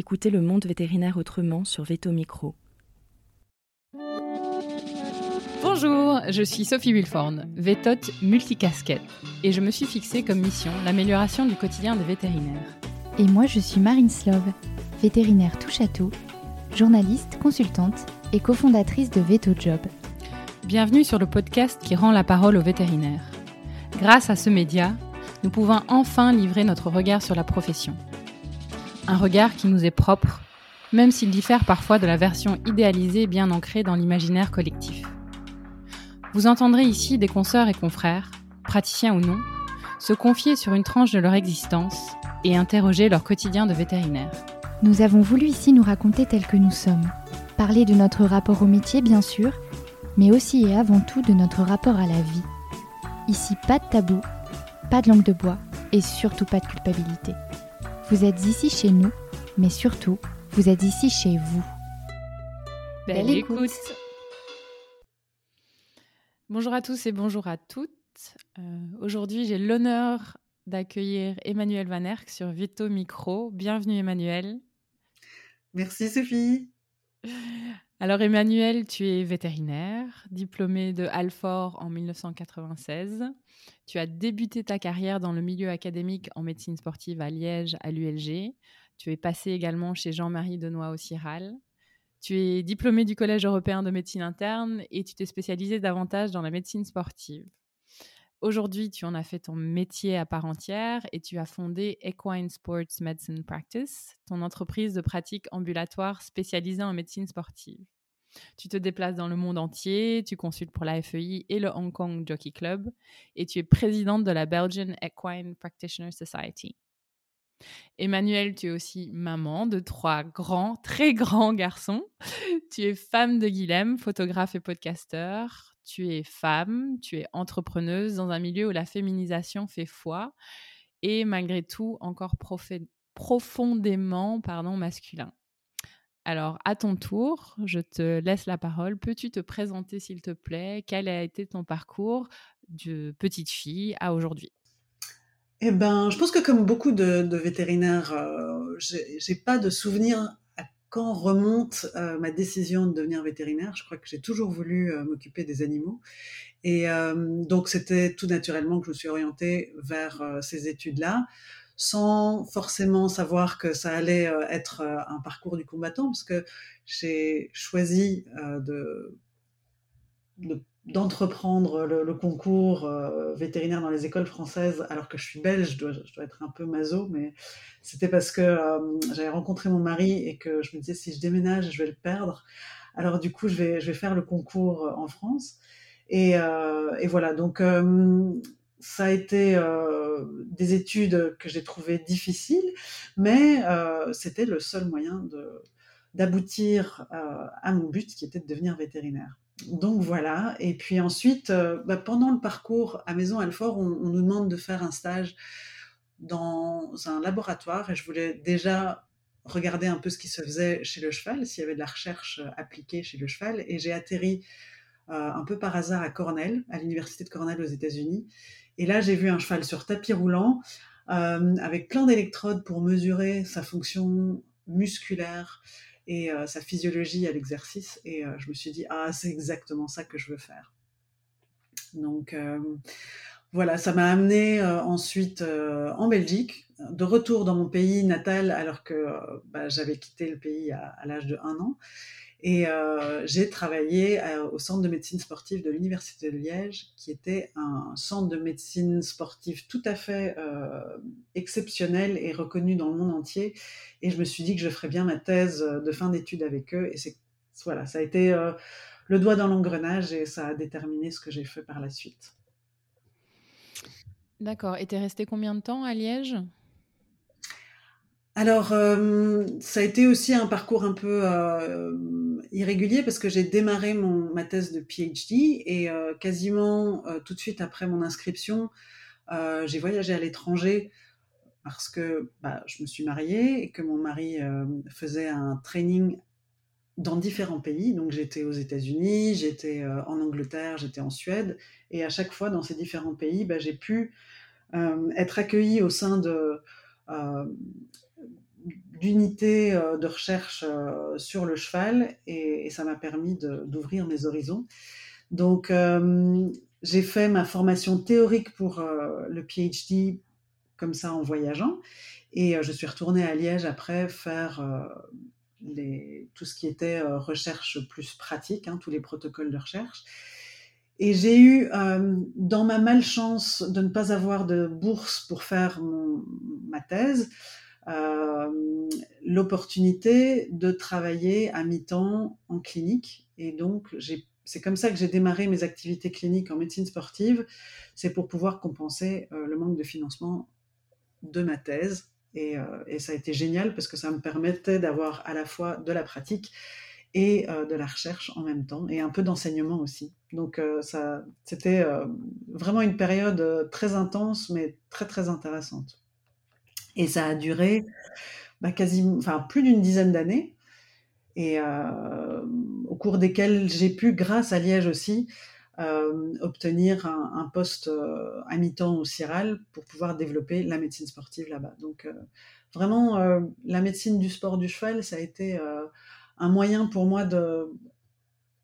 Écoutez le monde vétérinaire autrement sur Veto Micro. Bonjour, je suis Sophie Wilforn, vétote multicasquette, et je me suis fixée comme mission l'amélioration du quotidien des vétérinaires. Et moi, je suis Marine Slove, vétérinaire touche à tout, journaliste, consultante et cofondatrice de Veto Job. Bienvenue sur le podcast qui rend la parole aux vétérinaires. Grâce à ce média, nous pouvons enfin livrer notre regard sur la profession. Un regard qui nous est propre, même s'il diffère parfois de la version idéalisée bien ancrée dans l'imaginaire collectif. Vous entendrez ici des consoeurs et confrères, praticiens ou non, se confier sur une tranche de leur existence et interroger leur quotidien de vétérinaire. Nous avons voulu ici nous raconter tels que nous sommes, parler de notre rapport au métier bien sûr, mais aussi et avant tout de notre rapport à la vie. Ici, pas de tabou, pas de langue de bois et surtout pas de culpabilité. Vous êtes ici chez nous, mais surtout, vous êtes ici chez vous. Belle, écoute. Bonjour à tous et bonjour à toutes. Euh, aujourd'hui, j'ai l'honneur d'accueillir Emmanuel Van Erck sur Vito Micro. Bienvenue Emmanuel. Merci Sophie. Alors Emmanuel, tu es vétérinaire, diplômé de Alfort en 1996. Tu as débuté ta carrière dans le milieu académique en médecine sportive à Liège, à l'ULG. Tu es passé également chez Jean-Marie Denoy au Ciral. Tu es diplômé du Collège européen de médecine interne et tu t'es spécialisé davantage dans la médecine sportive. Aujourd'hui, tu en as fait ton métier à part entière et tu as fondé Equine Sports Medicine Practice, ton entreprise de pratique ambulatoire spécialisée en médecine sportive. Tu te déplaces dans le monde entier, tu consultes pour la FEI et le Hong Kong Jockey Club et tu es présidente de la Belgian Equine Practitioner Society. Emmanuel, tu es aussi maman de trois grands, très grands garçons. Tu es femme de Guilhem, photographe et podcasteur tu es femme, tu es entrepreneuse dans un milieu où la féminisation fait foi et malgré tout encore profondément pardon, masculin. Alors, à ton tour, je te laisse la parole. Peux-tu te présenter, s'il te plaît? Quel a été ton parcours de petite fille à aujourd'hui? Eh ben, je pense que comme beaucoup de, vétérinaires, euh, j'ai pas de souvenir quand remonte euh, ma décision de devenir vétérinaire, je crois que j'ai toujours voulu euh, m'occuper des animaux. Et euh, donc, c'était tout naturellement que je me suis orientée vers ces études-là, sans forcément savoir que ça allait être un parcours du combattant, parce que j'ai choisi de, de d'entreprendre le, concours euh, vétérinaire dans les écoles françaises alors que je suis belge, je dois, être un peu maso, mais c'était parce que euh, j'avais rencontré mon mari et que je me disais si je déménage, je vais le perdre. Alors du coup, je vais, je vais faire le concours euh, en France. Et, et voilà, donc ça a été des études que j'ai trouvées difficiles, mais c'était le seul moyen d'aboutir à mon but qui était de devenir vétérinaire donc voilà. Et puis ensuite, euh, bah, pendant le parcours à Maison Alfort, on, nous demande de faire un stage dans un laboratoire et je voulais déjà regarder un peu ce qui se faisait chez le cheval, s'il y avait de la recherche euh, appliquée chez le cheval. Et j'ai atterri euh, un peu par hasard à Cornell, à l'université de Cornell aux États-Unis. Et là, j'ai vu un cheval sur tapis roulant avec plein d'électrodes pour mesurer sa fonction musculaire, et euh, sa physiologie à l'exercice. Et euh, je me suis dit, ah, c'est exactement ça que je veux faire. Donc euh, voilà, ça m'a amené ensuite en Belgique, de retour dans mon pays natal alors que bah, j'avais quitté le pays à, à l'âge de un an. Et euh, j'ai travaillé euh, au centre de médecine sportive de l'Université de Liège, qui était un centre de médecine sportive tout à fait euh, exceptionnel et reconnu dans le monde entier. Et je me suis dit que je ferais bien ma thèse de fin d'études avec eux. Et voilà, ça a été le doigt dans l'engrenage et ça a déterminé ce que j'ai fait par la suite. D'accord. Et tu es resté combien de temps à Liège? Alors, ça a été aussi un parcours un peu irrégulier parce que j'ai démarré mon, ma thèse de PhD et euh, quasiment euh, tout de suite après mon inscription, euh, j'ai voyagé à l'étranger parce que bah, je me suis mariée et que mon mari faisait un training dans différents pays. Donc j'étais aux États-Unis, j'étais en Angleterre, j'étais en Suède et à chaque fois dans ces différents pays, bah, j'ai pu être accueillie au sein de d'unités de recherche sur le cheval et, ça m'a permis d'ouvrir mes horizons. Donc, j'ai fait ma formation théorique pour le PhD comme ça en voyageant. Et je suis retournée à Liège après faire tout ce qui était recherche plus pratique, hein, tous les protocoles de recherche. Et j'ai eu, dans ma malchance de ne pas avoir de bourse pour faire ma thèse, l'opportunité de travailler à mi-temps en clinique. Et donc, c'est comme ça que j'ai démarré mes activités cliniques en médecine sportive. C'est pour pouvoir compenser le manque de financement de ma thèse. Et, et, ça a été génial parce que ça me permettait d'avoir à la fois de la pratique et de la recherche en même temps, et un peu d'enseignement aussi. Donc ça, c'était vraiment une période très intense, mais très très intéressante. Et ça a duré bah, quasiment, enfin plus d'une dizaine d'années, et au cours desquelles j'ai pu, grâce à Liège aussi, obtenir un, poste à mi-temps au CIRAL pour pouvoir développer la médecine sportive là-bas. Donc vraiment, la médecine du sport du cheval, ça a été un moyen pour moi de,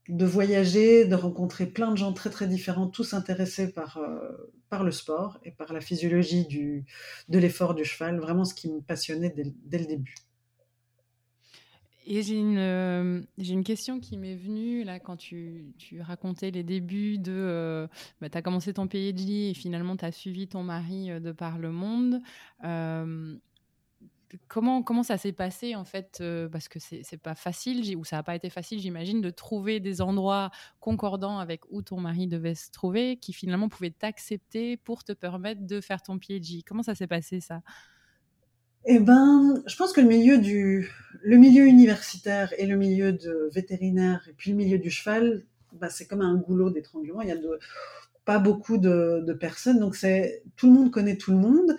de voyager, de rencontrer plein de gens très très différents, tous intéressés par, euh, par le sport et par la physiologie du, de l'effort du cheval, vraiment ce qui me passionnait dès, le début. Et j'ai une, euh, une question qui m'est venue là quand tu, tu racontais les débuts de... Euh, bah, tu as commencé ton PhD et finalement tu as suivi ton mari de par le monde comment, comment ça s'est passé en fait euh, Parce que c'est pas facile, ou ça n'a pas été facile, j'imagine, de trouver des endroits concordants avec où ton mari devait se trouver, qui finalement pouvaient t'accepter pour te permettre de faire ton PhD. Comment ça s'est passé ça? Eh ben, je pense que le milieu du, le milieu universitaire et le milieu de vétérinaire et puis le milieu du cheval, bah, c'est comme un goulot d'étranglement. Il y a de, pas beaucoup de, de personnes, donc c'est tout le monde connaît tout le monde.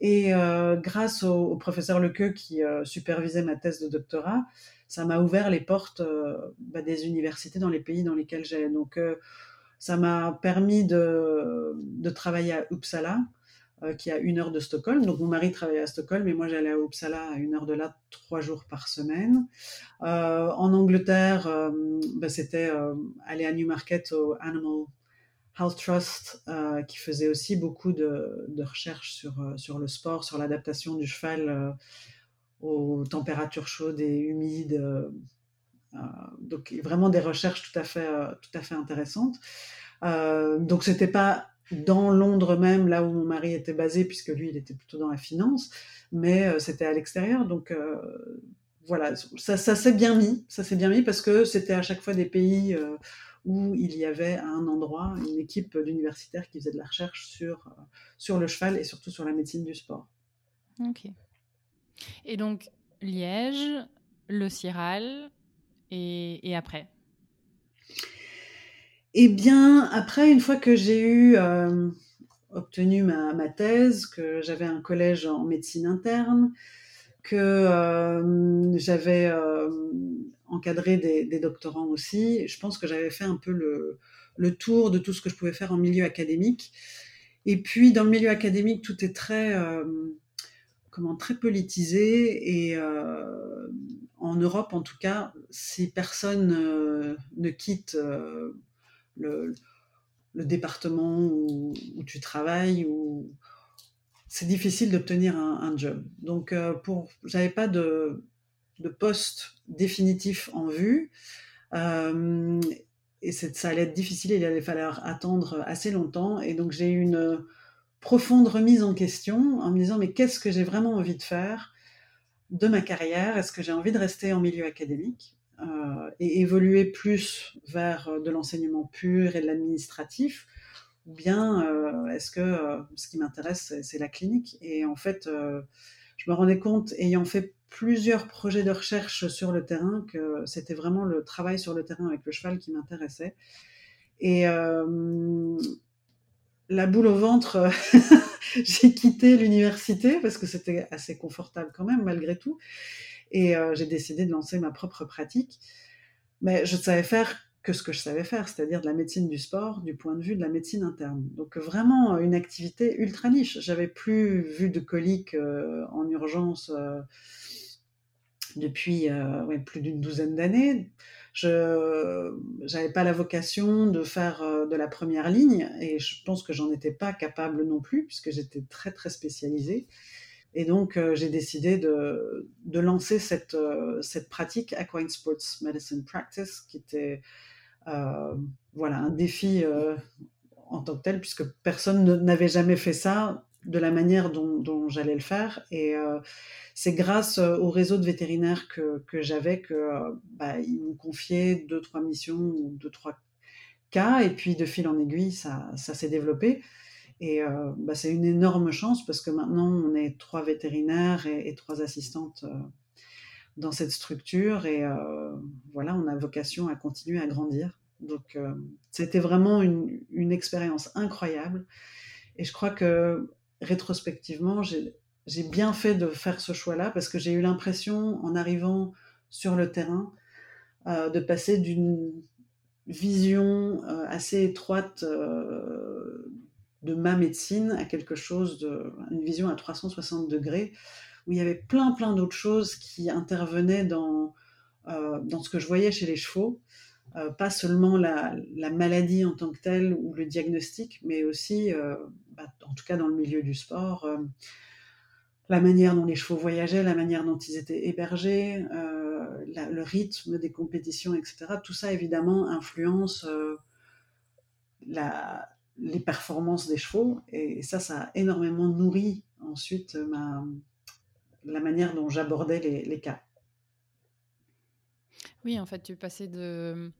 Et euh, grâce au, professeur Lequeux qui euh, supervisait ma thèse de doctorat, ça m'a ouvert les portes euh, bah, des universités dans les pays dans lesquels j'allais. Donc, ça m'a permis de, de, travailler à Uppsala, qui est à une heure de Stockholm. Donc, mon mari travaillait à Stockholm, mais moi, j'allais à Uppsala à une heure de là, trois jours par semaine. en Angleterre, bah, c'était aller à Newmarket au Animal Health Trust, euh, qui faisait aussi beaucoup de, recherches sur, euh, sur le sport, sur l'adaptation du cheval euh, aux températures chaudes et humides. donc vraiment des recherches tout à fait, tout à fait intéressantes. donc c'était pas dans Londres même, là où mon mari était basé, puisque lui, il était plutôt dans la finance, mais c'était à l'extérieur. Donc voilà, ça, ça s'est bien mis, ça s'est bien mis parce que c'était à chaque fois des pays où il y avait à un endroit une équipe d'universitaires qui faisait de la recherche sur, euh, sur le cheval et surtout sur la médecine du sport. Ok. Et donc, Liège, le Ciral, et, après? Eh bien, après, une fois que j'ai eu euh, obtenu ma, ma, thèse, que j'avais un collège en médecine interne, que euh, j'avais encadrer des, doctorants aussi. Je pense que j'avais fait un peu le, tour de tout ce que je pouvais faire en milieu académique. Et puis, dans le milieu académique, tout est très, euh, comment, très politisé. Et euh, en Europe, en tout cas, si personne euh, ne quitte le, département où, tu travailles, c'est difficile d'obtenir un, job. Donc, pour, j'avais pas de poste définitif en vue. Euh, et ça allait être difficile, il allait falloir attendre assez longtemps. Et donc j'ai eu une profonde remise en question en me disant mais qu'est-ce que j'ai vraiment envie de faire de ma carrière? Est-ce que j'ai envie de rester en milieu académique? Euh, et évoluer plus vers de l'enseignement pur et de l'administratif? Ou bien euh, est-ce que ce qui m'intéresse, c'est la clinique? Et en fait, je me rendais compte, ayant fait plusieurs projets de recherche sur le terrain, que c'était vraiment le travail sur le terrain avec le cheval qui m'intéressait. Et euh, la boule au ventre, j'ai quitté l'université parce que c'était assez confortable quand même malgré tout. Et euh, j'ai décidé de lancer ma propre pratique. Mais je savais faire que ce que je savais faire, c'est-à-dire de la médecine du sport du point de vue de la médecine interne. Donc vraiment une activité ultra niche. J'avais plus vu de coliques euh, en urgence depuis plus d'une douzaine d'années. Je n'avais pas la vocation de faire de la première ligne et je pense que j'en étais pas capable non plus puisque j'étais très très spécialisée. Et donc, j'ai décidé de, de, lancer cette, cette pratique Aquine Sports Medicine Practice, qui était voilà, un défi en tant que tel, puisque personne n'avait jamais fait ça de la manière dont, j'allais le faire. Et c'est grâce au réseau de vétérinaires que, j'avais que bah, ils m'ont confié deux, trois missions ou deux, trois cas. Et puis, de fil en aiguille, ça, ça s'est développé. Et bah, c'est une énorme chance parce que maintenant, on est trois vétérinaires et, trois assistantes dans cette structure. Et voilà, on a vocation à continuer à grandir. Donc, c'était vraiment une expérience incroyable. Et je crois que rétrospectivement, j'ai bien fait de faire ce choix-là parce que j'ai eu l'impression, en arrivant sur le terrain, euh, de passer d'une vision euh, assez étroite euh, de ma médecine à quelque chose de, une vision à 360 degrés, où il y avait plein, plein d'autres choses qui intervenaient dans, dans ce que je voyais chez les chevaux. Pas seulement la, la, maladie en tant que telle ou le diagnostic, mais aussi bah, en tout cas dans le milieu du sport, euh, la manière dont les chevaux voyageaient, la manière dont ils étaient hébergés, euh, le rythme des compétitions, etc. Tout ça, évidemment, influence euh, les performances des chevaux. Et, ça, ça a énormément nourri ensuite la manière dont j'abordais les, cas. Oui, en fait, tu passais de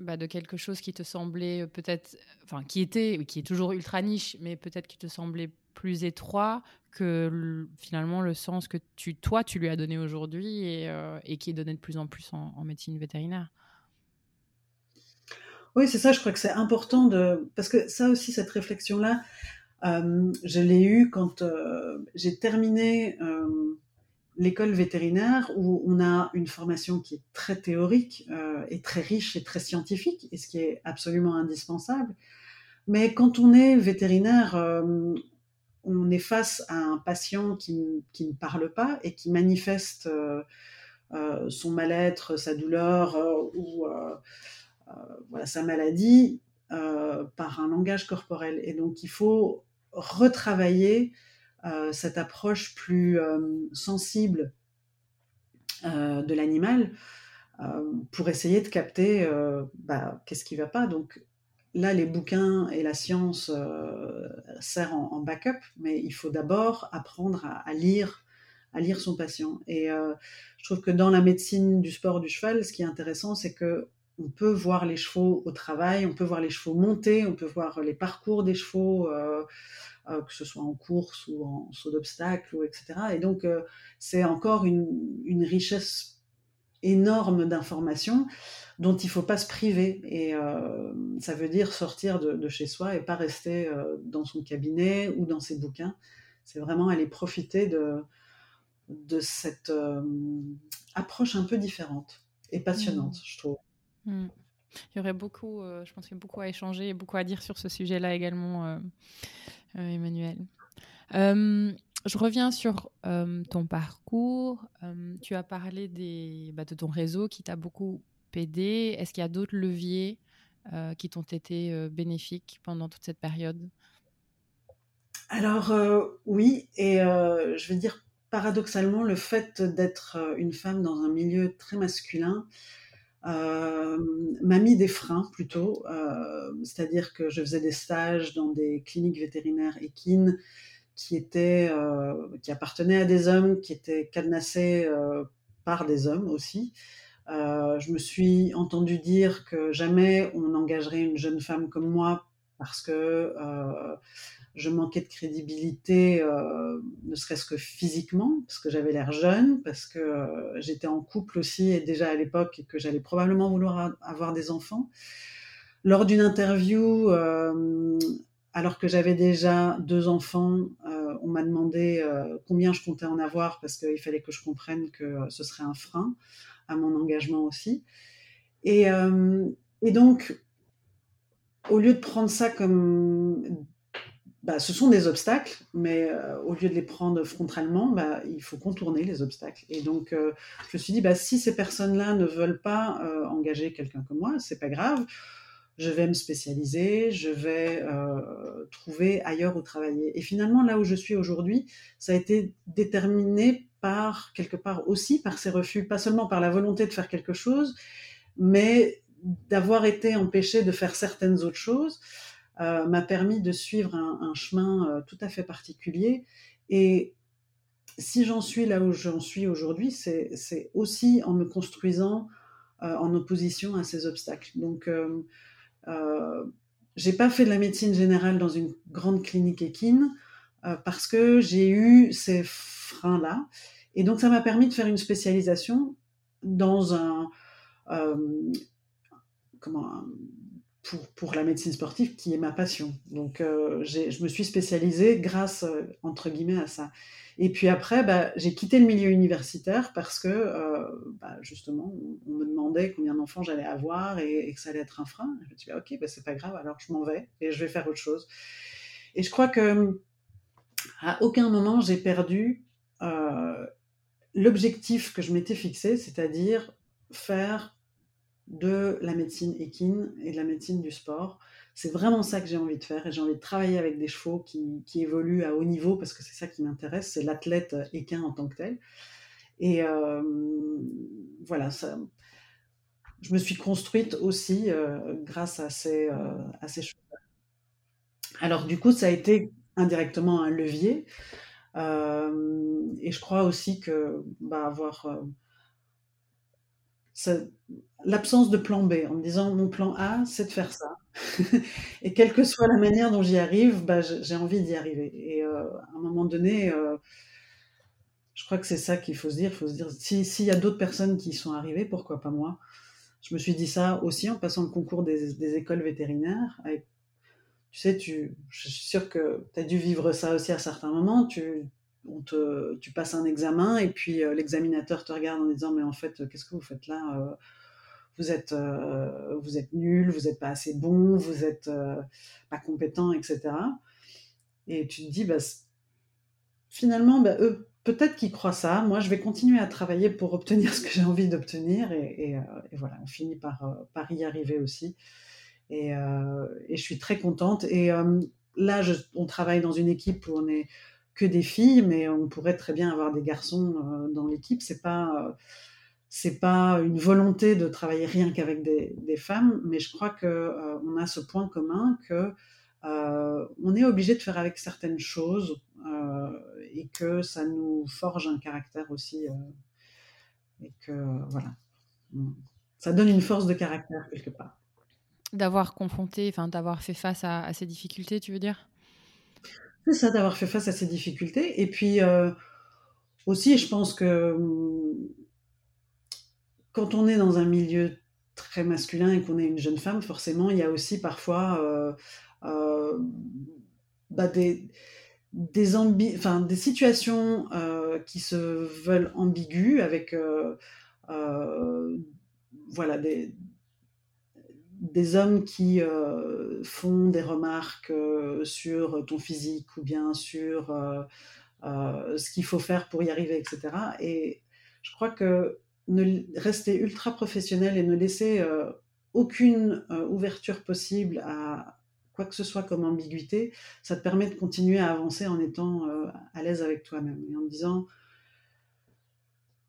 bah, de quelque chose qui te semblait euh, peut-être, enfin qui était, qui est toujours ultra niche, mais peut-être qui te semblait plus étroit que finalement le sens que tu, toi, tu lui as donné aujourd'hui et, euh, qui est donné de plus en plus en, médecine vétérinaire. Oui, c'est ça, je crois que c'est important de... Parce que ça aussi, cette réflexion-là, euh, je l'ai eue quand j'ai terminé l'école vétérinaire où on a une formation qui est très théorique euh, et très riche et très scientifique, et ce qui est absolument indispensable. Mais quand on est vétérinaire, euh, on est face à un patient qui, qui, ne parle pas et qui manifeste euh, son mal-être, sa douleur ou voilà, sa maladie par un langage corporel. Et donc il faut retravailler euh, cette approche plus euh, sensible euh, de l'animal pour essayer de capter bah, qu'est-ce qui ne va pas. Donc là, les bouquins et la science servent en, backup, mais il faut d'abord apprendre à, lire, à lire son patient. Et je trouve que dans la médecine du sport du cheval, ce qui est intéressant, c'est que on peut voir les chevaux au travail, on peut voir les chevaux monter, on peut voir les parcours des chevaux, euh, que ce soit en course ou en saut d'obstacle, etc. Et donc, euh, c'est encore une, richesse énorme d'informations dont il ne faut pas se priver. Et euh, ça veut dire sortir de, chez soi et pas rester dans son cabinet ou dans ses bouquins. C'est vraiment aller profiter de, de cette approche un peu différente et passionnante, mmh. je trouve. Mmh. Il y aurait beaucoup, je pense qu'il y a beaucoup à échanger et beaucoup à dire sur ce sujet-là également. Euh, Emmanuel. Euh, je reviens sur euh, ton parcours. tu as parlé bah, de ton réseau qui t'a beaucoup aidé. Est-ce qu'il y a d'autres leviers qui t'ont été bénéfiques pendant toute cette période? Alors oui, et je veux dire paradoxalement, le fait d'être une femme dans un milieu très masculin euh, m'a mis des freins plutôt, euh, c'est-à-dire que je faisais des stages dans des cliniques vétérinaires équines qui étaient, euh, qui appartenaient à des hommes, qui étaient cadenassés par des hommes aussi. je me suis entendu dire que jamais on engagerait une jeune femme comme moi parce que je manquais de crédibilité, euh, ne serait-ce que physiquement, parce que j'avais l'air jeune, parce que euh, j'étais en couple aussi, et déjà à l'époque, et que j'allais probablement vouloir avoir des enfants. Lors d'une interview, euh, alors que j'avais déjà deux enfants, on m'a demandé combien je comptais en avoir, parce qu'il fallait que je comprenne que ce serait un frein à mon engagement aussi. Et, et donc, au lieu de prendre ça comme bah, ce sont des obstacles, mais euh, au lieu de les prendre frontalement, bah, il faut contourner les obstacles. Et donc, euh, je me suis dit, bah, si ces personnes-là ne veulent pas euh, engager quelqu'un comme moi, c'est pas grave. Je vais me spécialiser, je vais trouver ailleurs où travailler. Et finalement, là où je suis aujourd'hui, ça a été déterminé par quelque part aussi par ces refus, pas seulement par la volonté de faire quelque chose, mais d'avoir été empêché de faire certaines autres choses. Euh, m'a permis de suivre un, chemin euh, tout à fait particulier. Et si j'en suis là où j'en suis aujourd'hui, c'est aussi en me construisant euh, en opposition à ces obstacles. Donc, j'ai pas fait de la médecine générale dans une grande clinique équine parce que j'ai eu ces freins-là. Et donc, ça m'a permis de faire une spécialisation dans un, comment, un, pour, pour, la médecine sportive qui est ma passion. Donc euh, je me suis spécialisée grâce, euh, entre guillemets, à ça. Et puis après, bah, j'ai quitté le milieu universitaire parce que, euh, bah, justement, on, me demandait combien d'enfants j'allais avoir et, que ça allait être un frein. je me suis dit, ok, bah, c'est pas grave, alors je m'en vais et je vais faire autre chose. Et je crois que à aucun moment j'ai perdu l'objectif que je m'étais fixé, c'est-à-dire faire de la médecine équine et de la médecine du sport. C'est vraiment ça que j'ai envie de faire et j'ai envie de travailler avec des chevaux qui, évoluent à haut niveau parce que c'est ça qui m'intéresse, c'est l'athlète équin en tant que tel. Et euh, voilà, ça, je me suis construite aussi euh, grâce à ces, euh, à choses. Alors du coup, ça a été indirectement un levier. et je crois aussi que bah, avoir l'absence de plan B, en me disant mon plan A, c'est de faire ça. et quelle que soit la manière dont j'y arrive, bah, j'ai envie d'y arriver. Et euh, à un moment donné, euh, je crois que c'est ça qu'il faut se dire. Il faut se dire, s'il y a d'autres personnes qui y sont arrivées, pourquoi pas moi? Je me suis dit ça aussi en passant le concours des, écoles vétérinaires. tu sais, tu, je suis sûre que tu as dû vivre ça aussi à certains moments. Tu passes un examen et puis euh, l'examinateur te regarde en disant mais en fait euh, qu'est-ce que vous faites là euh, vous êtes vous êtes nul vous n'êtes pas assez bon vous êtes pas compétent etc et tu te dis bah, finalement bah, eux peut-être qu'ils croient ça. Moi je vais continuer à travailler pour obtenir ce que j'ai envie d'obtenir et, voilà on finit par, par y arriver aussi. Et, je suis très contente. Et là on travaille dans une équipe où on est que des filles, mais on pourrait très bien avoir des garçons euh, dans l'équipe. C'est pas euh, c'est pas une volonté de travailler rien qu'avec des, femmes, mais je crois que euh, on a ce point commun que on est obligé de faire avec certaines choses et que ça nous forge un caractère aussi et que voilà, ça donne une force de caractère quelque part. D'avoir confronté, enfin d'avoir fait face à ces difficultés, tu veux dire? C'est ça, d'avoir fait face à ces difficultés. Et puis euh, aussi, je pense que hum, quand on est dans un milieu très masculin et qu'on est une jeune femme, forcément, il y a aussi parfois euh, euh, bah, des, des, des situations qui se veulent ambiguës avec voilà, des, des hommes qui euh, font des remarques euh, sur ton physique ou bien sur euh, ce qu'il faut faire pour y arriver, etc. Et je crois que ne, rester ultra professionnel et ne laisser aucune ouverture possible à quoi que ce soit comme ambiguïté, ça te permet de continuer à avancer en étant à l'aise avec toi-même et en disant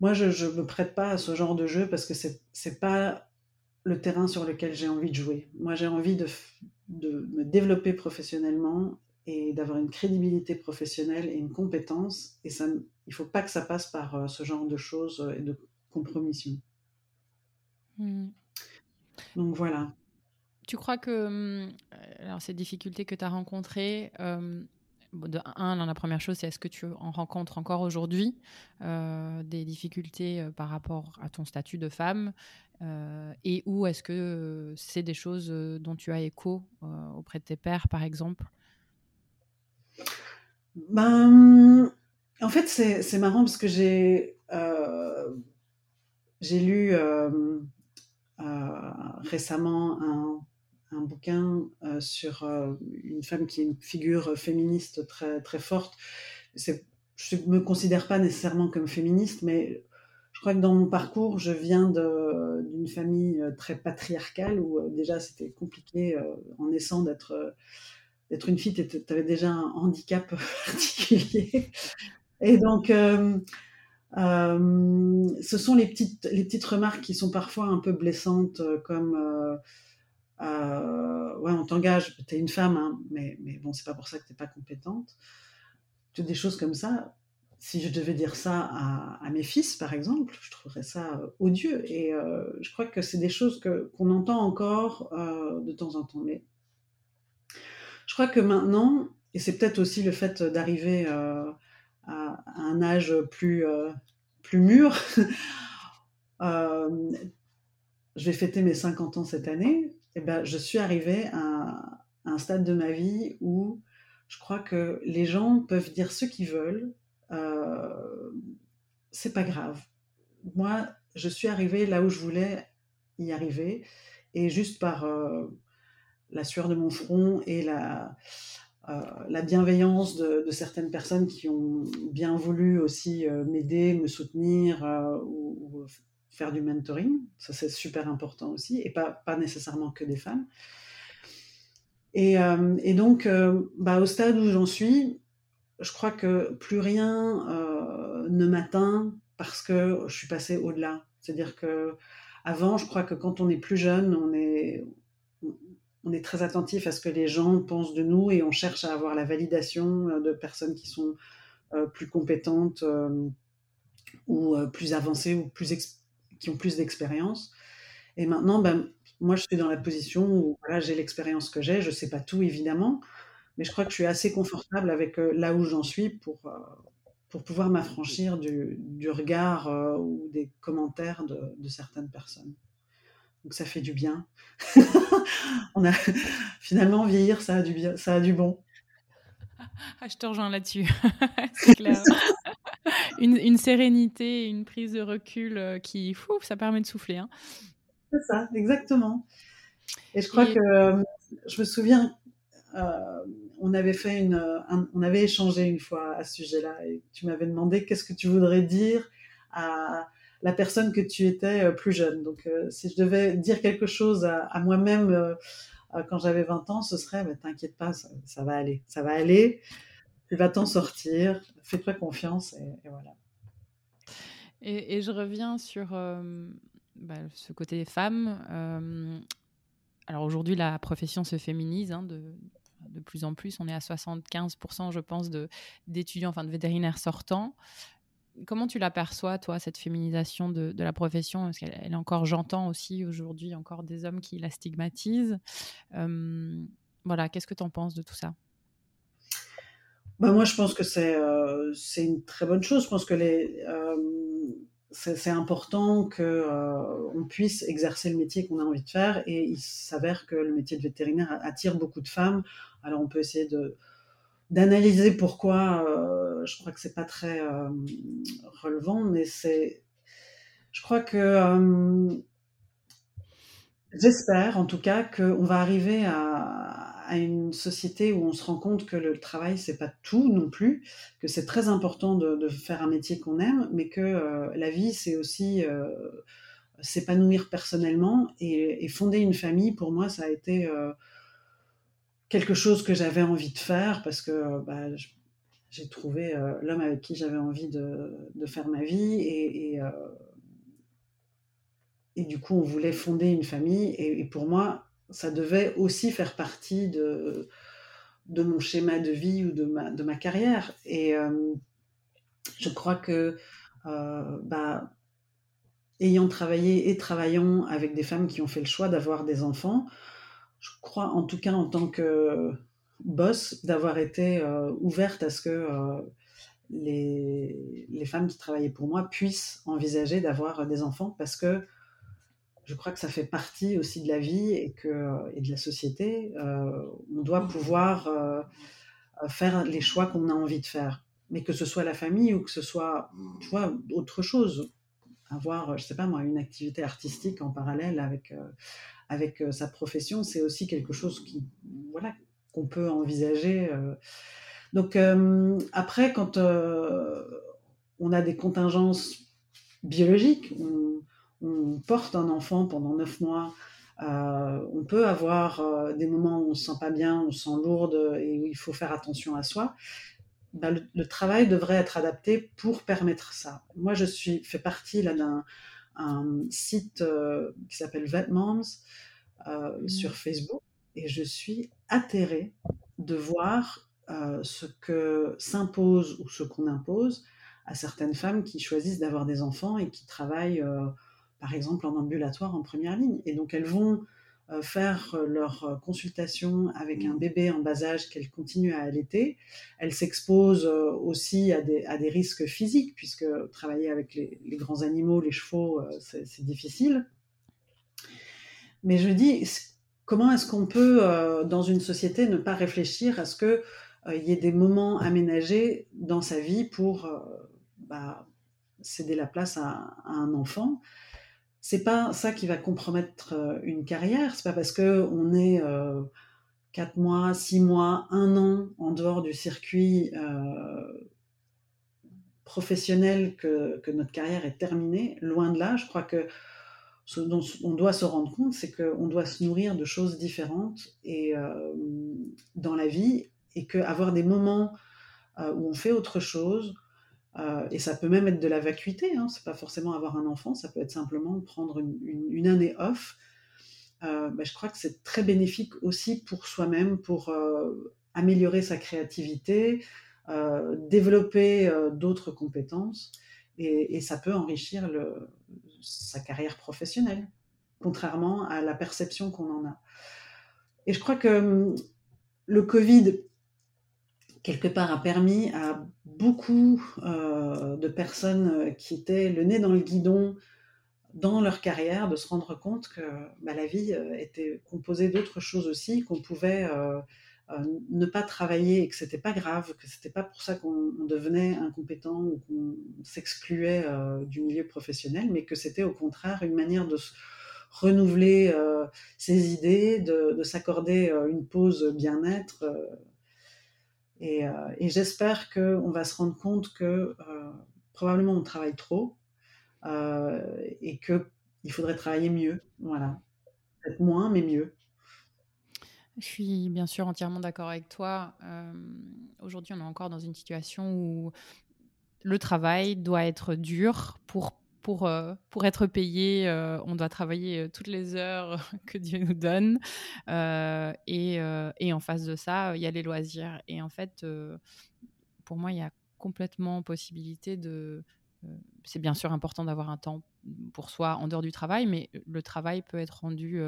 moi je ne me prête pas à ce genre de jeu parce que c'est pas le terrain sur lequel j'ai envie de jouer. Moi, j'ai envie de, me développer professionnellement et d'avoir une crédibilité professionnelle et une compétence. Et ça, il ne faut pas que ça passe par euh, ce genre de choses euh, et de compromission. Mmh. Donc voilà. Tu crois que hum, alors, ces difficultés que tu as rencontrées, de un, la première chose, c'est est-ce que tu en rencontres encore aujourd'hui euh, des difficultés par rapport à ton statut de femme euh, et où est-ce que c'est des choses dont tu as écho auprès de tes pères, par exemple? Ben, En fait, c'est marrant parce que j'ai j'ai lu récemment un, un bouquin sur une femme qui est une figure féministe très, très forte. Je ne me considère pas nécessairement comme féministe, mais crois que dans mon parcours, je viens d'une famille très patriarcale où déjà c'était compliqué en naissant d'être d'être une fille, tu avais déjà un handicap particulier. Et donc, euh, ce sont les petites, les petites remarques qui sont parfois un peu blessantes, euh, comme euh, ouais, on t'engage, tu es une femme, hein, mais, mais bon, c'est pas pour ça que tu pas compétente. Toutes des choses comme ça. Si je devais dire ça à, mes fils, par exemple, je trouverais ça odieux. Et je crois que c'est des choses que, qu'on entend encore de temps en temps. Mais je crois que maintenant, et c'est peut-être aussi le fait d'arriver à, un âge plus, euh, plus mûr. Euh, je vais fêter mes 50 ans cette année. Et ben, je suis arrivée à, un stade de ma vie où je crois que les gens peuvent dire ce qu'ils veulent. Euh, c'est pas grave. Moi, je suis arrivée là où je voulais y arriver. Et juste par la sueur de mon front et la, euh, la bienveillance de, certaines personnes qui ont bien voulu aussi euh, m'aider, me soutenir euh, ou, faire du mentoring. Ça, c'est super important aussi, et pas, pas nécessairement que des femmes. Et, donc, bah, au stade où j'en suis, je crois que plus rien ne m'atteint parce que je suis passée au-delà. C'est-à-dire que avant, je crois que quand on est plus jeune, on est, très attentif à ce que les gens pensent de nous et on cherche à avoir la validation euh, de personnes qui sont euh, plus compétentes euh, ou plus avancées ou plus qui ont plus d'expérience. Et maintenant, ben, moi, je suis dans la position où j'ai l'expérience que j'ai. Je ne sais pas tout, évidemment, mais je crois que je suis assez confortable avec là où j'en suis pour, pour pouvoir m'affranchir du, regard ou des commentaires de certaines personnes. Donc ça fait du bien. on a finalement vieillir, ça a du bien, ça a du bon. Ah, je te rejoins là-dessus. C'est clair. une, sérénité, une prise de recul euh, qui, fou, ça permet de souffler. Hein. C'est ça, exactement. Et je crois que euh, je me souviens, euh, on avait fait une, on avait échangé une fois à ce sujet-là, et tu m'avais demandé qu'est-ce que tu voudrais dire à la personne que tu étais euh, plus jeune. Donc, euh, si je devais dire quelque chose à, moi-même euh, quand j'avais 20 ans, ce serait bah, T'inquiète pas, ça, va aller, ça va aller, tu vas t'en sortir, fais-toi confiance, et, voilà. Et, je reviens sur bah, ce côté des femmes. alors aujourd'hui, la profession se féminise hein, de, de plus en plus. On est à 75%, je pense, d'étudiants, enfin de vétérinaires sortants comment tu l'aperçois, toi, cette féminisation de, la profession? Parce qu'elle est encore, j'entends aussi aujourd'hui encore des hommes qui la stigmatisent? voilà, qu'est-ce que tu en penses de tout ça? Bah moi, je pense que c'est euh, une très bonne chose. Je pense que les, c'est important qu'on euh, puisse exercer le métier qu'on a envie de faire. Et il s'avère que le métier de vétérinaire attire beaucoup de femmes. Alors, on peut essayer de, d'analyser pourquoi, euh, je crois que c'est pas très euh, relevant, mais c'est, je crois que j'espère en tout cas qu'on va arriver à, une société où on se rend compte que le travail c'est pas tout non plus, que c'est très important de, faire un métier qu'on aime, mais que la vie c'est aussi s'épanouir personnellement et, fonder une famille. Pour moi, ça a été quelque chose que j'avais envie de faire parce que bah, j'ai trouvé euh, l'homme avec qui j'avais envie de, faire ma vie euh, et, du coup on voulait fonder une famille et, pour moi ça devait aussi faire partie de, de mon schéma de vie ou de ma, de ma carrière. Et euh, je crois que bah, ayant travaillé et travaillant avec des femmes qui ont fait le choix d'avoir des enfants, je crois en tout cas en tant que boss d'avoir été euh, ouverte à ce que euh, les, les, femmes qui travaillaient pour moi puissent envisager d'avoir des enfants parce que je crois que ça fait partie aussi de la vie et, que, et de la société. Euh, on doit pouvoir faire les choix qu'on a envie de faire. Mais que ce soit la famille ou que ce soit tu vois, autre chose, avoir, je sais pas moi, une activité artistique en parallèle avec, avec sa profession, c'est aussi quelque chose qui, voilà, qu'on peut envisager. Donc après, quand on a des contingences biologiques, on, on porte un enfant pendant neuf mois euh, on peut avoir euh, des moments où on se sent pas bien, on se sent lourde et où il faut faire attention à soi. Bah, le, travail devrait être adapté pour permettre ça. Moi, je suis fait partie là d'un site euh, qui s'appelle Vetmoms mmh. sur Facebook et je suis atterrée de voir ce que s'impose ou ce qu'on impose à certaines femmes qui choisissent d'avoir des enfants et qui travaillent par exemple en ambulatoire en première ligne. Et donc elles vont euh, faire euh, leur euh, consultation avec un bébé en bas âge qu'elles continuent à allaiter. Elles s'exposent aussi à des, à des, risques physiques, puisque travailler avec les, grands animaux, les chevaux, c'est difficile. Mais je dis, comment est-ce qu'on peut, dans une société, ne pas réfléchir à ce qu'il y ait des moments aménagés dans sa vie pour bah, céder la place à un enfant? C'est pas ça qui va compromettre euh, une carrière. C'est pas parce que on est euh, quatre mois, six mois, un an en dehors du circuit euh, professionnel que, notre carrière est terminée. Loin de là, je crois que ce dont on doit se rendre compte, c'est qu'on doit se nourrir de choses différentes et dans la vie, et qu'avoir des moments où on fait autre chose, euh, et ça peut même être de la vacuité, hein, c'est pas forcément avoir un enfant, ça peut être simplement prendre une, année off. Euh, bah, je crois que c'est très bénéfique aussi pour soi-même, pour euh, améliorer sa créativité, développer d'autres compétences, et, ça peut enrichir sa carrière professionnelle, contrairement à la perception qu'on en a. Et je crois que hum, le Covid quelque part a permis à beaucoup euh, de personnes euh, qui étaient le nez dans le guidon dans leur carrière de se rendre compte que bah, la vie euh, était composée d'autres choses aussi, qu'on pouvait ne pas travailler et que c'était pas grave, que c'était pas pour ça qu'on devenait incompétent ou qu'on s'excluait du milieu professionnel, mais que c'était au contraire une manière de renouveler ses idées, de s'accorder une pause bien-être et, euh, et j'espère qu'on va se rendre compte que euh, probablement on travaille trop euh, et qu'il faudrait travailler mieux. Voilà. Peut-être moins, mais mieux. Je suis bien sûr entièrement d'accord avec toi. Aujourd'hui, on est encore dans une situation où le travail doit être dur pour pour, euh, pour être payé, euh, on doit travailler euh, toutes les heures que Dieu nous donne. Et, et, en face de ça, il y a les loisirs. Et en fait, pour moi, il y a complètement possibilité de... c'est bien sûr important d'avoir un temps pour soi en dehors du travail, mais le travail peut être rendu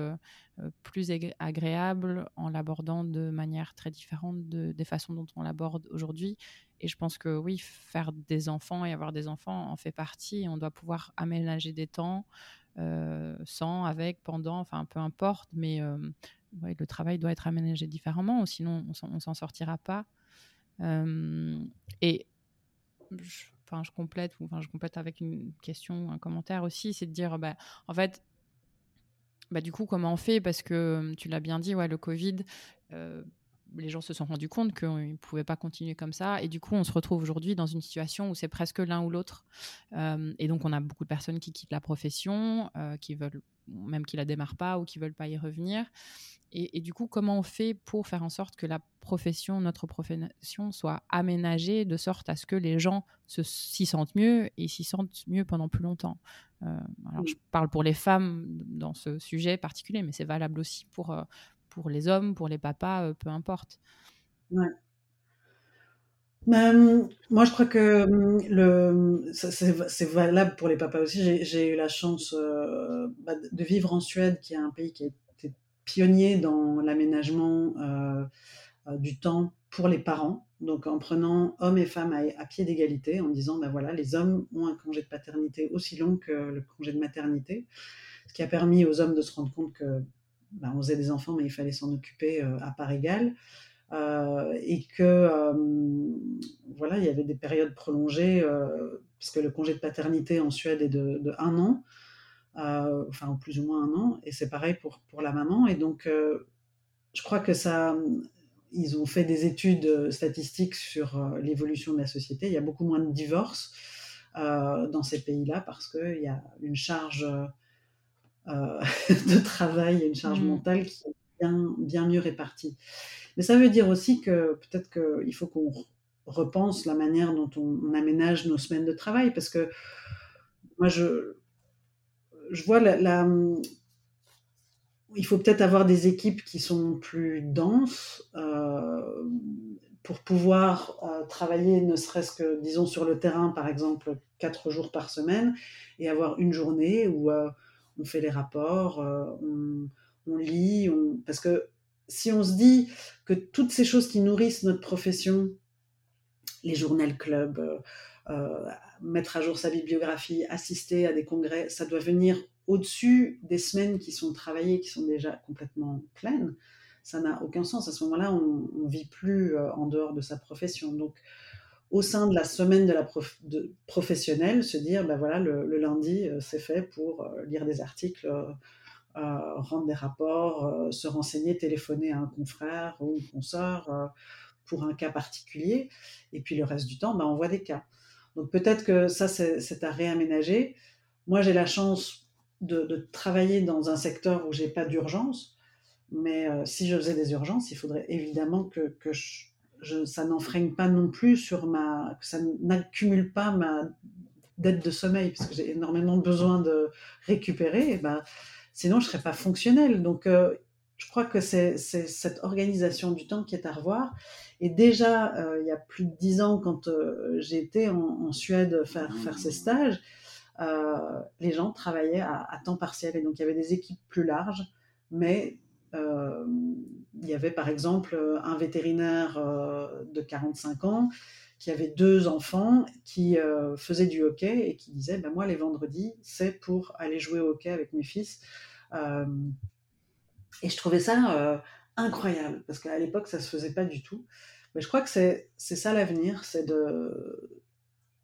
plus agréable en l'abordant de manière très différente de, des façons dont on l'aborde aujourd'hui. Et je pense que oui, faire des enfants et avoir des enfants en fait partie. on doit pouvoir aménager des temps sans, avec, pendant, enfin peu importe. Mais le travail doit être aménagé différemment, sinon on s'en sortira pas. Et je, enfin, je complète, enfin, je complète avec une question, un commentaire aussi, c'est de dire, bah, en fait, bah, du coup, comment on fait? Parce que tu l'as bien dit, ouais, le Covid, les gens se sont rendus compte qu'ils ne pouvaient pas continuer comme ça. Et du coup, on se retrouve aujourd'hui dans une situation où c'est presque l'un ou l'autre. Euh, et donc, on a beaucoup de personnes qui quittent la profession, euh, qui veulent, même qui la démarrent pas ou qui veulent pas y revenir. Et, du coup, comment on fait pour faire en sorte que la profession, notre profession, soit aménagée de sorte à ce que les gens s'y sentent mieux et s'y sentent mieux pendant plus longtemps? Euh, Alors, je parle pour les femmes dans ce sujet particulier, mais c'est valable aussi pour, pour les hommes, pour les papas, euh, peu importe. Ouais. Hum, moi, je crois que le, c'est valable pour les papas aussi. J'ai eu la chance euh, bah, de vivre en Suède, qui est un pays qui a été pionnier dans l'aménagement euh, du temps pour les parents. Donc, en prenant hommes et femmes à, pied d'égalité, en disant, ben voilà, les hommes ont un congé de paternité aussi long que le congé de maternité, ce qui a permis aux hommes de se rendre compte que ben, on faisait des enfants, mais il fallait s'en occuper euh, à part égale. Et que voilà, il y avait des périodes prolongées, puisque le congé de paternité en Suède est de, de un an, enfin plus ou moins un an, et c'est pareil pour, pour la maman. Et donc, je crois que ça, ils ont fait des études statistiques sur l'évolution de la société. Il y a beaucoup moins de divorces dans ces pays-là parce qu'il y a une charge de travail, une charge mmh. mentale qui est bien, bien mieux répartie. Mais ça veut dire aussi que peut-être qu'il faut qu'on repense la manière dont on, aménage nos semaines de travail parce que moi, je, je vois la, il faut peut-être avoir des équipes qui sont plus denses euh, pour pouvoir euh, travailler, ne serait-ce que, disons, sur le terrain, par exemple, quatre jours par semaine, et avoir une journée où euh, on fait les rapports, on, lit, parce que si on se dit que toutes ces choses qui nourrissent notre profession, les journaux clubs, mettre à jour sa bibliographie, assister à des congrès, ça doit venir au-dessus des semaines qui sont travaillées, qui sont déjà complètement pleines, ça n'a aucun sens. À ce moment-là, on ne vit plus euh, en dehors de sa profession. Donc, au sein de la semaine de la professionnelle, se dire, ben voilà, le, lundi, euh, c'est fait pour euh, lire des articles, rendre des rapports, se renseigner, téléphoner à un confrère ou une consoeur pour un cas particulier. Et puis le reste du temps, ben, on voit des cas. Donc peut-être que ça, c'est à réaménager. Moi, j'ai la chance de, travailler dans un secteur où j'ai pas d'urgence. Mais euh, si je faisais des urgences, il faudrait évidemment que, que ça n'enfreigne pas non plus sur ma, que ça n'accumule pas ma dette de sommeil, parce que j'ai énormément besoin de récupérer. Ben, sinon, je serais pas fonctionnelle. Donc, euh, je crois que c'est cette organisation du temps qui est à revoir. Et déjà, euh, il y a plus de dix ans, quand j'ai été en, en, Suède faire, faire ces stages, euh, les gens travaillaient à, temps partiel. Et donc, il y avait des équipes plus larges, mais euh, il y avait par exemple un vétérinaire euh, de 45 ans qui avait deux enfants qui faisaient du hockey et qui disait ben, Moi, les vendredis, c'est pour aller jouer au hockey avec mes fils. et je trouvais ça incroyable parce qu'à l'époque, ça ne se faisait pas du tout. Mais je crois que c'est ça l'avenir c'est de,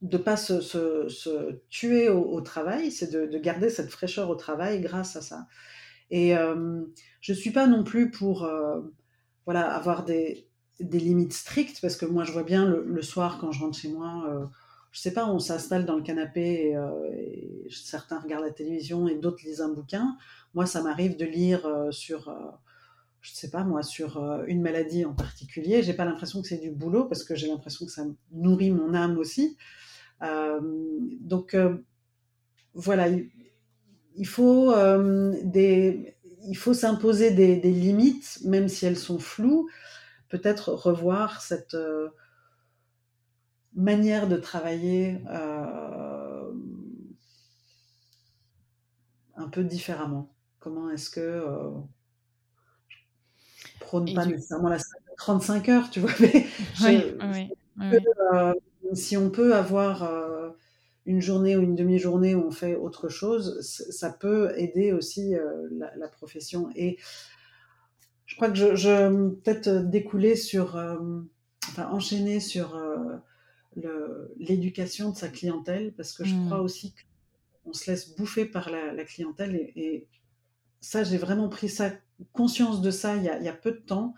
de pas se, tuer au, travail, c'est de, garder cette fraîcheur au travail grâce à ça. Et euh, je ne suis pas non plus pour euh, voilà, avoir des, limites strictes, parce que moi je vois bien le, soir quand je rentre chez moi, euh, je sais pas, on s'installe dans le canapé et, certains regardent la télévision et d'autres lisent un bouquin. Moi ça m'arrive de lire sur je sais pas moi, sur une maladie en particulier. J'ai pas l'impression que c'est du boulot parce que j'ai l'impression que ça nourrit mon âme aussi. Euh, donc euh, voilà, il, faut euh, des, il faut s'imposer des, limites, même si elles sont floues. Peut-être revoir cette manière de travailler un peu différemment. Comment est-ce que prône pas nécessairement la 35 heures, tu vois, mais oui, oui, si on peut avoir euh, une journée ou une demi-journée où on fait autre chose, ça peut aider aussi euh, la, profession. Et je crois que je, je peut-être découler sur, euh, enfin enchaîner sur l'éducation de sa clientèle, parce que je crois mmh. aussi qu'on se laisse bouffer par la, clientèle. Et, ça, j'ai vraiment pris ça, conscience de ça il y a, il y a peu de temps.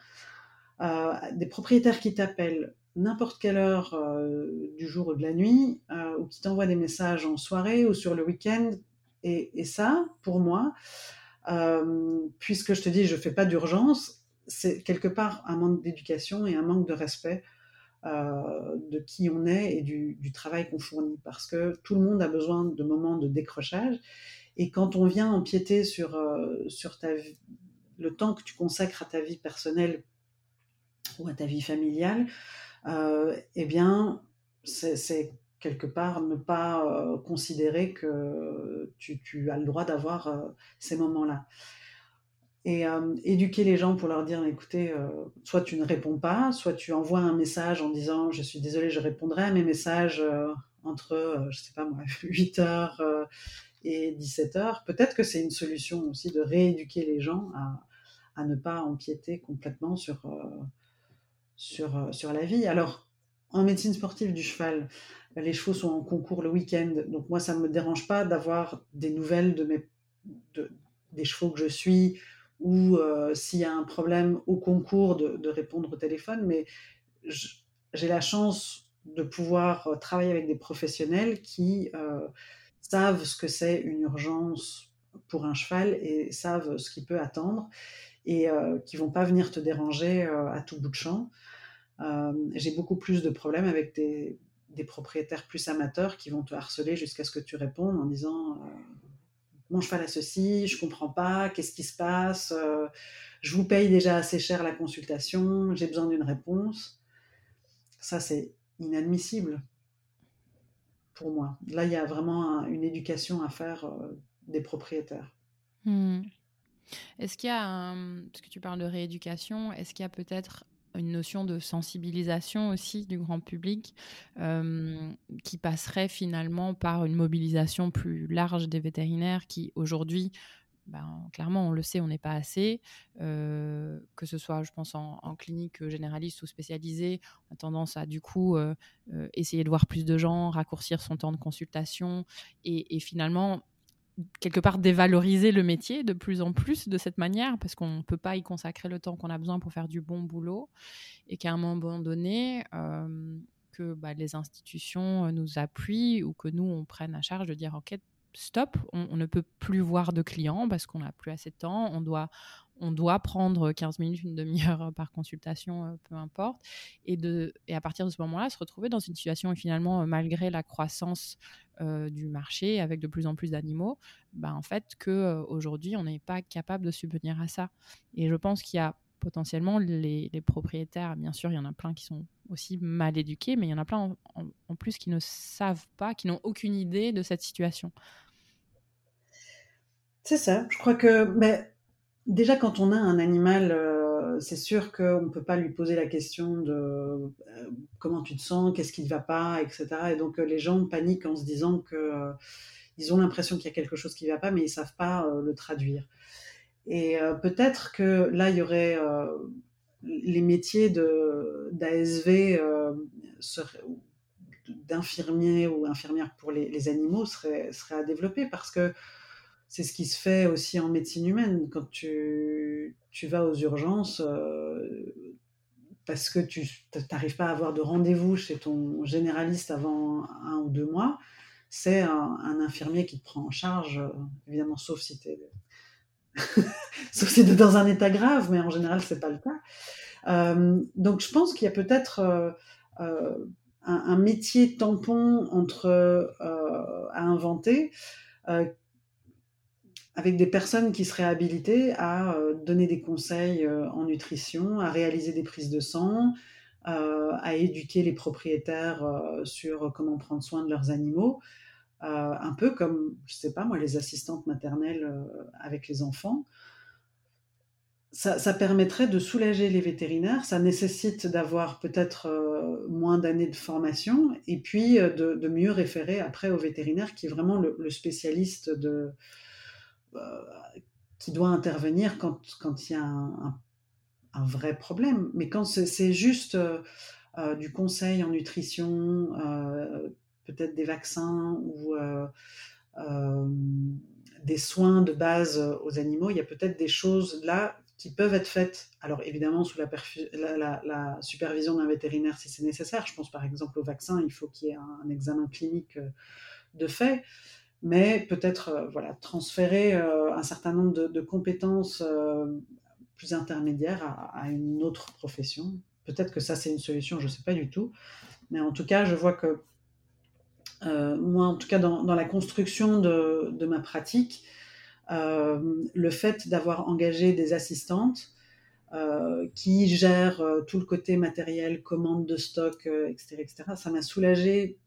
des propriétaires qui t'appellent n'importe quelle heure euh, du jour ou de la nuit, euh, ou qui t'envoie des messages en soirée ou sur le week-end. Et, ça, pour moi, euh, puisque je te dis, je fais pas d'urgence, c'est quelque part un manque d'éducation et un manque de respect de qui on est et du, travail qu'on fournit. Parce que tout le monde a besoin de moments de décrochage. Et quand on vient empiéter sur, sur ta, le temps que tu consacres à ta vie personnelle ou à ta vie familiale, euh, eh bien, c'est quelque part ne pas euh, considérer que tu, as le droit d'avoir euh, ces moments-là. Et éduquer les gens pour leur dire, écoutez, soit tu ne réponds pas, soit tu envoies un message en disant, je suis désolé, je répondrai à mes messages entre, je sais pas moi, 8h et 17h. Peut-être que c'est une solution aussi de rééduquer les gens à, à, ne pas empiéter complètement sur sur, sur la vie. Alors, en médecine sportive du cheval, les chevaux sont en concours le week-end, donc moi, ça ne me dérange pas d'avoir des nouvelles des chevaux que je suis, ou s'il y a un problème au concours, de, répondre au téléphone, mais j'ai la chance de pouvoir travailler avec des professionnels qui savent ce que c'est une urgence pour un cheval et savent ce qui peut attendre et euh, qui vont pas venir te déranger à tout bout de champ. J'ai beaucoup plus de problèmes avec des, propriétaires plus amateurs qui vont te harceler jusqu'à ce que tu répondes en disant mon cheval a ceci, je comprends pas, qu'est-ce qui se passe, je vous paye déjà assez cher la consultation, j'ai besoin d'une réponse. Ça, c'est inadmissible pour moi. Là, il y a vraiment une éducation à faire euh, des propriétaires. Hmm. Est-ce qu'il y a, parce que tu parles de rééducation, est-ce qu'il y a peut-être une notion de sensibilisation aussi du grand public euh, qui passerait finalement par une mobilisation plus large des vétérinaires qui aujourd'hui ben, clairement, on le sait, on n'est pas assez. Euh, que ce soit, je pense, en, clinique généraliste ou spécialisée, on a tendance à, du coup, euh, essayer de voir plus de gens, raccourcir son temps de consultation et, finalement, quelque part, dévaloriser le métier de plus en plus de cette manière parce qu'on ne peut pas y consacrer le temps qu'on a besoin pour faire du bon boulot et qu'à un moment donné, que bah, les institutions nous appuient ou que nous, on prenne à charge de dire, OK, stop, on, ne peut plus voir de clients parce qu'on n'a plus assez de temps, on doit, on doit prendre 15 minutes, une demi-heure par consultation, euh, peu importe, et, de, et à partir de ce moment-là, se retrouver dans une situation où finalement, euh, malgré la croissance euh, du marché, avec de plus en plus d'animaux, bah, en fait, qu'aujourd'hui, on n'est pas capable de subvenir à ça. Et je pense qu'il y a potentiellement les, propriétaires, bien sûr, il y en a plein qui sont aussi mal éduqués, mais il y en a plein en plus qui ne savent pas, qui n'ont aucune idée de cette situation. C'est ça. Je crois que mais déjà quand on a un animal, euh, c'est sûr qu'on ne peut pas lui poser la question de euh, comment tu te sens, qu'est-ce qui ne va pas, etc. Et donc euh, les gens paniquent en se disant que ils ont l'impression qu'il y a quelque chose qui ne va pas, mais ils savent pas le traduire. Et peut-être que là il y aurait les métiers d'ASV d'infirmiers ou infirmières pour les, les, animaux seraient, seraient à développer parce que c'est ce qui se fait aussi en médecine humaine. Quand tu, tu vas aux urgences, euh, parce que tu n'arrives pas à avoir de rendez-vous chez ton généraliste avant un ou deux mois, c'est un, infirmier qui te prend en charge, euh, évidemment, sauf si tu es, si dans un état grave, mais en général, c'est pas le cas. Euh, donc, je pense qu'il y a peut-être un, un, métier tampon entre à inventer avec des personnes qui seraient habilitées à euh, donner des conseils euh, en nutrition, à réaliser des prises de sang, euh, à éduquer les propriétaires sur comment prendre soin de leurs animaux, un peu comme, je sais pas moi, les assistantes maternelles avec les enfants. Ça, permettrait de soulager les vétérinaires. Ça nécessite d'avoir peut-être moins d'années de formation et puis de, mieux référer après au vétérinaire qui est vraiment le spécialiste de, qui doit intervenir quand, quand il y a un, vrai problème. Mais quand c'est juste euh, euh, du conseil en nutrition, peut-être des vaccins ou des soins de base aux animaux, il y a peut-être des choses là qui peuvent être faites. Alors évidemment sous la, supervision d'un vétérinaire si c'est nécessaire. Je pense par exemple au vaccin, il faut qu'il y ait un examen clinique de fait mais peut-être euh, voilà, transférer euh, un certain nombre de, compétences euh, plus intermédiaires à, une autre profession. Peut-être que ça, c'est une solution, je ne sais pas du tout. Mais en tout cas, je vois que moi, en tout cas, dans, la construction de, de ma pratique, le fait d'avoir engagé des assistantes qui gèrent tout le côté matériel, commande de stock, etc., etc., ça m'a soulagé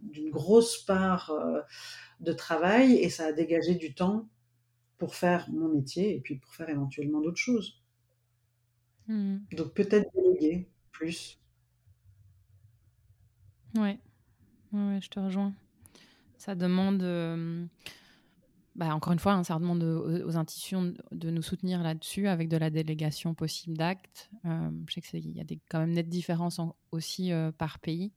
d'une grosse part de travail et ça a dégagé du temps pour faire mon métier et puis pour faire éventuellement d'autres choses. Mmh. Donc peut-être déléguer plus. Ouais. ouais, je te rejoins. Ça demande bah, encore une fois, hein, ça demande aux, institutions de nous soutenir là-dessus avec de la délégation possible d'actes. Euh, je sais qu'il y a quand même nettes différences aussi euh, par pays.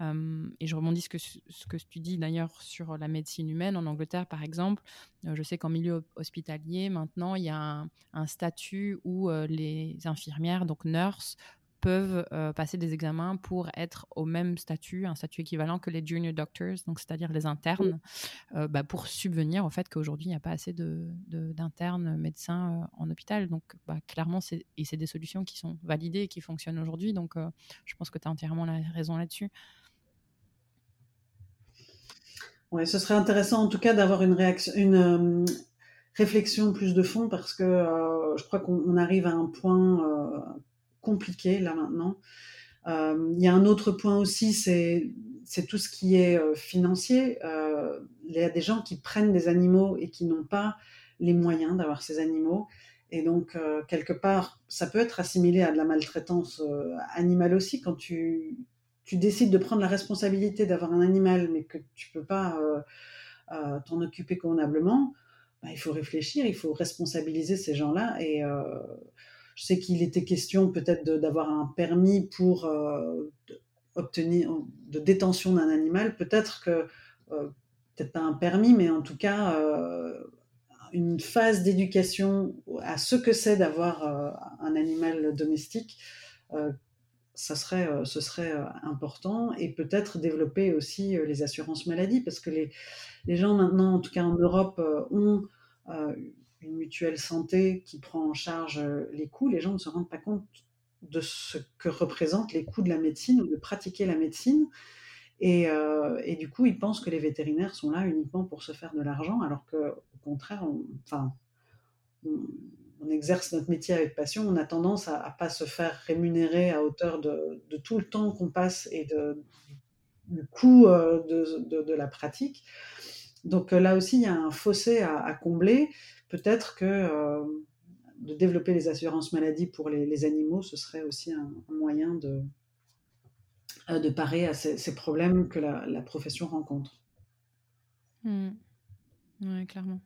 Euh, et je rebondis ce que, ce que tu dis d'ailleurs sur la médecine humaine. En Angleterre, par exemple, je sais qu'en milieu hospitalier, maintenant, il y a un statut où les infirmières, donc nurses, peuvent euh, passer des examens pour être au même statut, un statut équivalent que les junior doctors, donc c'est-à-dire les internes, euh, bah, pour subvenir au fait qu'aujourd'hui il n'y a pas assez d'internes de, médecins euh, en hôpital. Donc bah, clairement, c'est des solutions qui sont validées et qui fonctionnent aujourd'hui. Donc je pense que tu as entièrement la raison là-dessus. Ouais, ce serait intéressant en tout cas d'avoir une réaction, une réflexion plus de fond parce que je crois qu'on arrive à un point compliqué là maintenant. Euh, il y a un autre point aussi, c'est tout ce qui est euh, financier. Euh, il y a des gens qui prennent des animaux et qui n'ont pas les moyens d'avoir ces animaux. Et donc, quelque part, ça peut être assimilé à de la maltraitance animale aussi quand tu, tu décides de prendre la responsabilité d'avoir un animal, mais que tu peux pas t'en occuper convenablement. Bah, il faut réfléchir, il faut responsabiliser ces gens-là et je sais qu'il était question peut-être d'avoir un permis pour euh, obtenir de détention d'un animal. Peut-être que, euh, peut-être pas un permis, mais en tout cas euh, une phase d'éducation à ce que c'est d'avoir un animal domestique. ça serait, ce serait important et peut-être développer aussi les assurances maladie parce que les, les gens maintenant, en tout cas en Europe, ont mutuelle santé qui prend en charge euh, les coûts, les gens ne se rendent pas compte de ce que représentent les coûts de la médecine ou de pratiquer la médecine. Et, euh, du coup, ils pensent que les vétérinaires sont là uniquement pour se faire de l'argent, alors qu'au contraire, on, enfin, on, exerce notre métier avec passion. On a tendance à ne pas se faire rémunérer à hauteur de, tout le temps qu'on passe et de, du coût euh, de, la pratique. Donc là aussi, il y a un fossé à, à combler peut-être que euh, de développer les assurances maladie pour les, animaux, ce serait aussi un, moyen de, euh, de parer à ces, problèmes que la, profession rencontre. Mmh. Oui, clairement.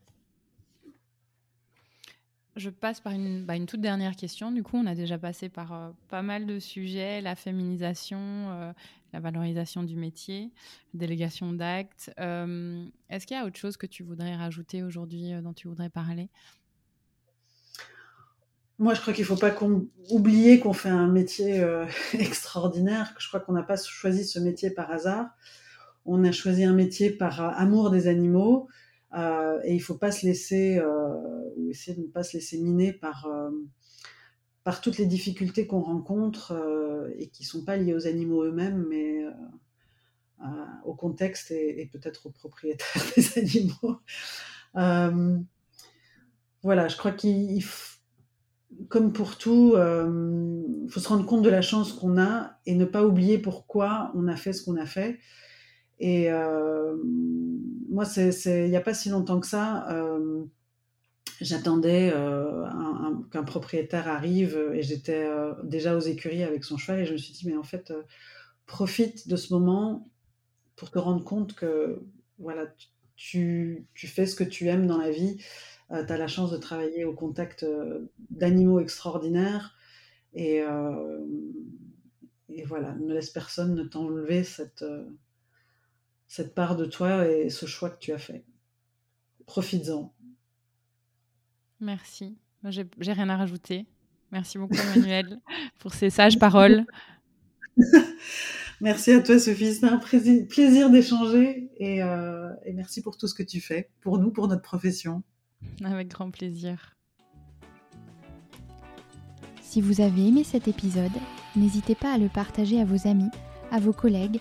Je passe par une, bah, une, toute dernière question. Du coup, on a déjà passé par euh, pas mal de sujets, la féminisation, la valorisation du métier, délégation d'actes. Euh, est-ce qu'il y a autre chose que tu voudrais rajouter aujourd'hui, euh, dont tu voudrais parler? Moi, je crois qu'il ne faut pas oublier qu'on fait un métier euh, extraordinaire. Je crois qu'on n'a pas choisi ce métier par hasard. On a choisi un métier par amour des animaux. Et il faut pas se laisser, ou essayer de ne pas se laisser miner par par toutes les difficultés qu'on rencontre euh, et qui sont pas liées aux animaux eux-mêmes, mais euh, au contexte et, peut-être aux propriétaires des animaux. Euh, voilà, je crois qu'il comme pour tout, il faut se rendre compte de la chance qu'on a et ne pas oublier pourquoi on a fait ce qu'on a fait. Et moi, il n'y a pas si longtemps que ça, j'attendais euh, qu'un propriétaire arrive et j'étais euh, déjà aux écuries avec son cheval et je me suis dit mais en fait euh, profite de ce moment pour te rendre compte que voilà tu, tu fais ce que tu aimes dans la vie. Tu as la chance de travailler au contact d'animaux extraordinaires et, et voilà ne laisse personne ne t'enlever cette cette part de toi et ce choix que tu as fait profites-en Merci. J'ai rien à rajouter. Merci beaucoup, Emmanuel, pour ces sages paroles. merci à toi, Sophie. C'est un plaisir d'échanger euh, et, merci pour tout ce que tu fais, pour nous, pour notre profession. Avec grand plaisir. Si vous avez aimé cet épisode, n'hésitez pas à le partager à vos amis, à vos collègues,